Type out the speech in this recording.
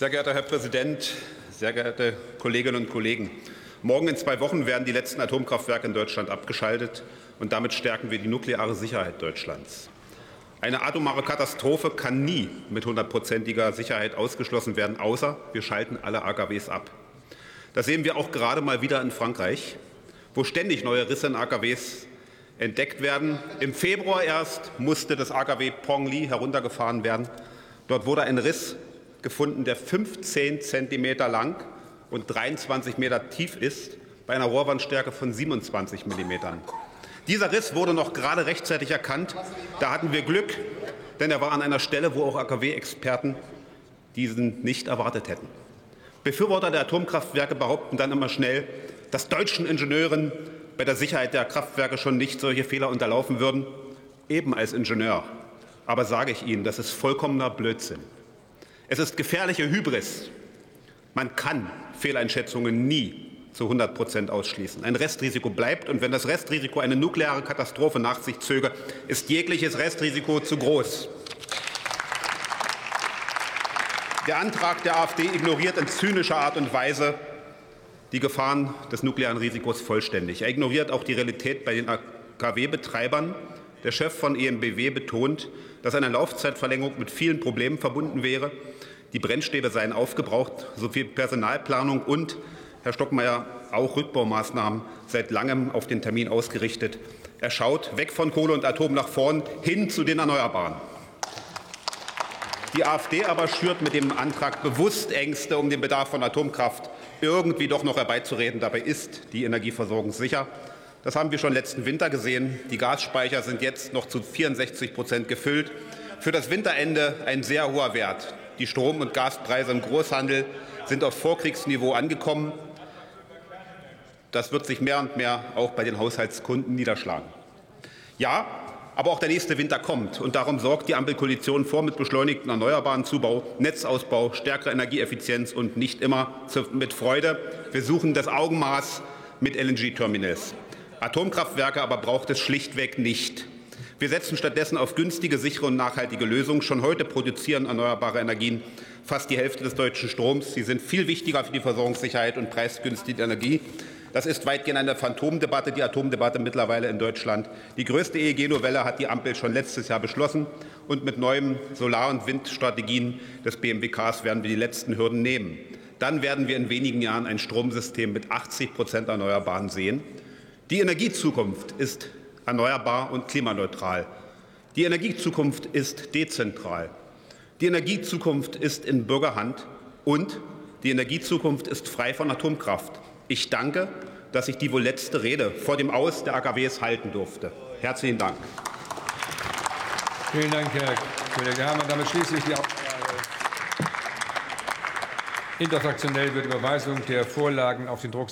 Sehr geehrter Herr Präsident, sehr geehrte Kolleginnen und Kollegen! Morgen in zwei Wochen werden die letzten Atomkraftwerke in Deutschland abgeschaltet, und damit stärken wir die nukleare Sicherheit Deutschlands. Eine atomare Katastrophe kann nie mit hundertprozentiger Sicherheit ausgeschlossen werden, außer wir schalten alle AKWs ab. Das sehen wir auch gerade mal wieder in Frankreich, wo ständig neue Risse in AKWs entdeckt werden. Im Februar erst musste das AKW Pongli heruntergefahren werden. Dort wurde ein Riss gefunden, der 15 Zentimeter lang und 23 Meter tief ist, bei einer Rohrwandstärke von 27 Millimetern. Dieser Riss wurde noch gerade rechtzeitig erkannt. Da hatten wir Glück, denn er war an einer Stelle, wo auch AKW-Experten diesen nicht erwartet hätten. Befürworter der Atomkraftwerke behaupten dann immer schnell, dass deutschen Ingenieuren bei der Sicherheit der Kraftwerke schon nicht solche Fehler unterlaufen würden. Eben als Ingenieur. Aber sage ich Ihnen, das ist vollkommener Blödsinn. Es ist gefährliche Hybris. Man kann Fehleinschätzungen nie zu 100 Prozent ausschließen. Ein Restrisiko bleibt, und wenn das Restrisiko eine nukleare Katastrophe nach sich zöge, ist jegliches Restrisiko zu groß. Der Antrag der AfD ignoriert in zynischer Art und Weise die Gefahren des nuklearen Risikos vollständig. Er ignoriert auch die Realität bei den AKW-Betreibern. Der Chef von EMBW betont, dass eine Laufzeitverlängerung mit vielen Problemen verbunden wäre. Die Brennstäbe seien aufgebraucht, sowie Personalplanung und Herr Stockmeier, auch Rückbaumaßnahmen seit langem auf den Termin ausgerichtet. Er schaut weg von Kohle und Atom nach vorn hin zu den Erneuerbaren. Die AfD aber schürt mit dem Antrag bewusst Ängste um den Bedarf von Atomkraft irgendwie doch noch herbeizureden. Dabei ist die Energieversorgung sicher. Das haben wir schon letzten Winter gesehen. Die Gasspeicher sind jetzt noch zu 64 Prozent gefüllt. Für das Winterende ein sehr hoher Wert. Die Strom- und Gaspreise im Großhandel sind auf Vorkriegsniveau angekommen. Das wird sich mehr und mehr auch bei den Haushaltskunden niederschlagen. Ja, aber auch der nächste Winter kommt. Und darum sorgt die Ampelkoalition vor mit beschleunigtem erneuerbaren Zubau, Netzausbau, stärkerer Energieeffizienz und nicht immer mit Freude. Wir suchen das Augenmaß mit LNG-Terminals. Atomkraftwerke aber braucht es schlichtweg nicht. Wir setzen stattdessen auf günstige, sichere und nachhaltige Lösungen. Schon heute produzieren erneuerbare Energien fast die Hälfte des deutschen Stroms. Sie sind viel wichtiger für die Versorgungssicherheit und preisgünstige Energie. Das ist weitgehend eine Phantomdebatte, die Atomdebatte mittlerweile in Deutschland. Die größte EEG-Novelle hat die Ampel schon letztes Jahr beschlossen. Und mit neuen Solar- und Windstrategien des BMWKs werden wir die letzten Hürden nehmen. Dann werden wir in wenigen Jahren ein Stromsystem mit 80 Prozent Erneuerbaren sehen. Die Energiezukunft ist erneuerbar und klimaneutral. Die Energiezukunft ist dezentral. Die Energiezukunft ist in Bürgerhand und die Energiezukunft ist frei von Atomkraft. Ich danke, dass ich die wohl letzte Rede vor dem Aus der AKWs halten durfte. Herzlichen Dank. Vielen Dank, Herr Kollege Herrmann. Damit schließe ich die Aussprache. Interfraktionell wird Überweisung der Vorlagen auf den Druck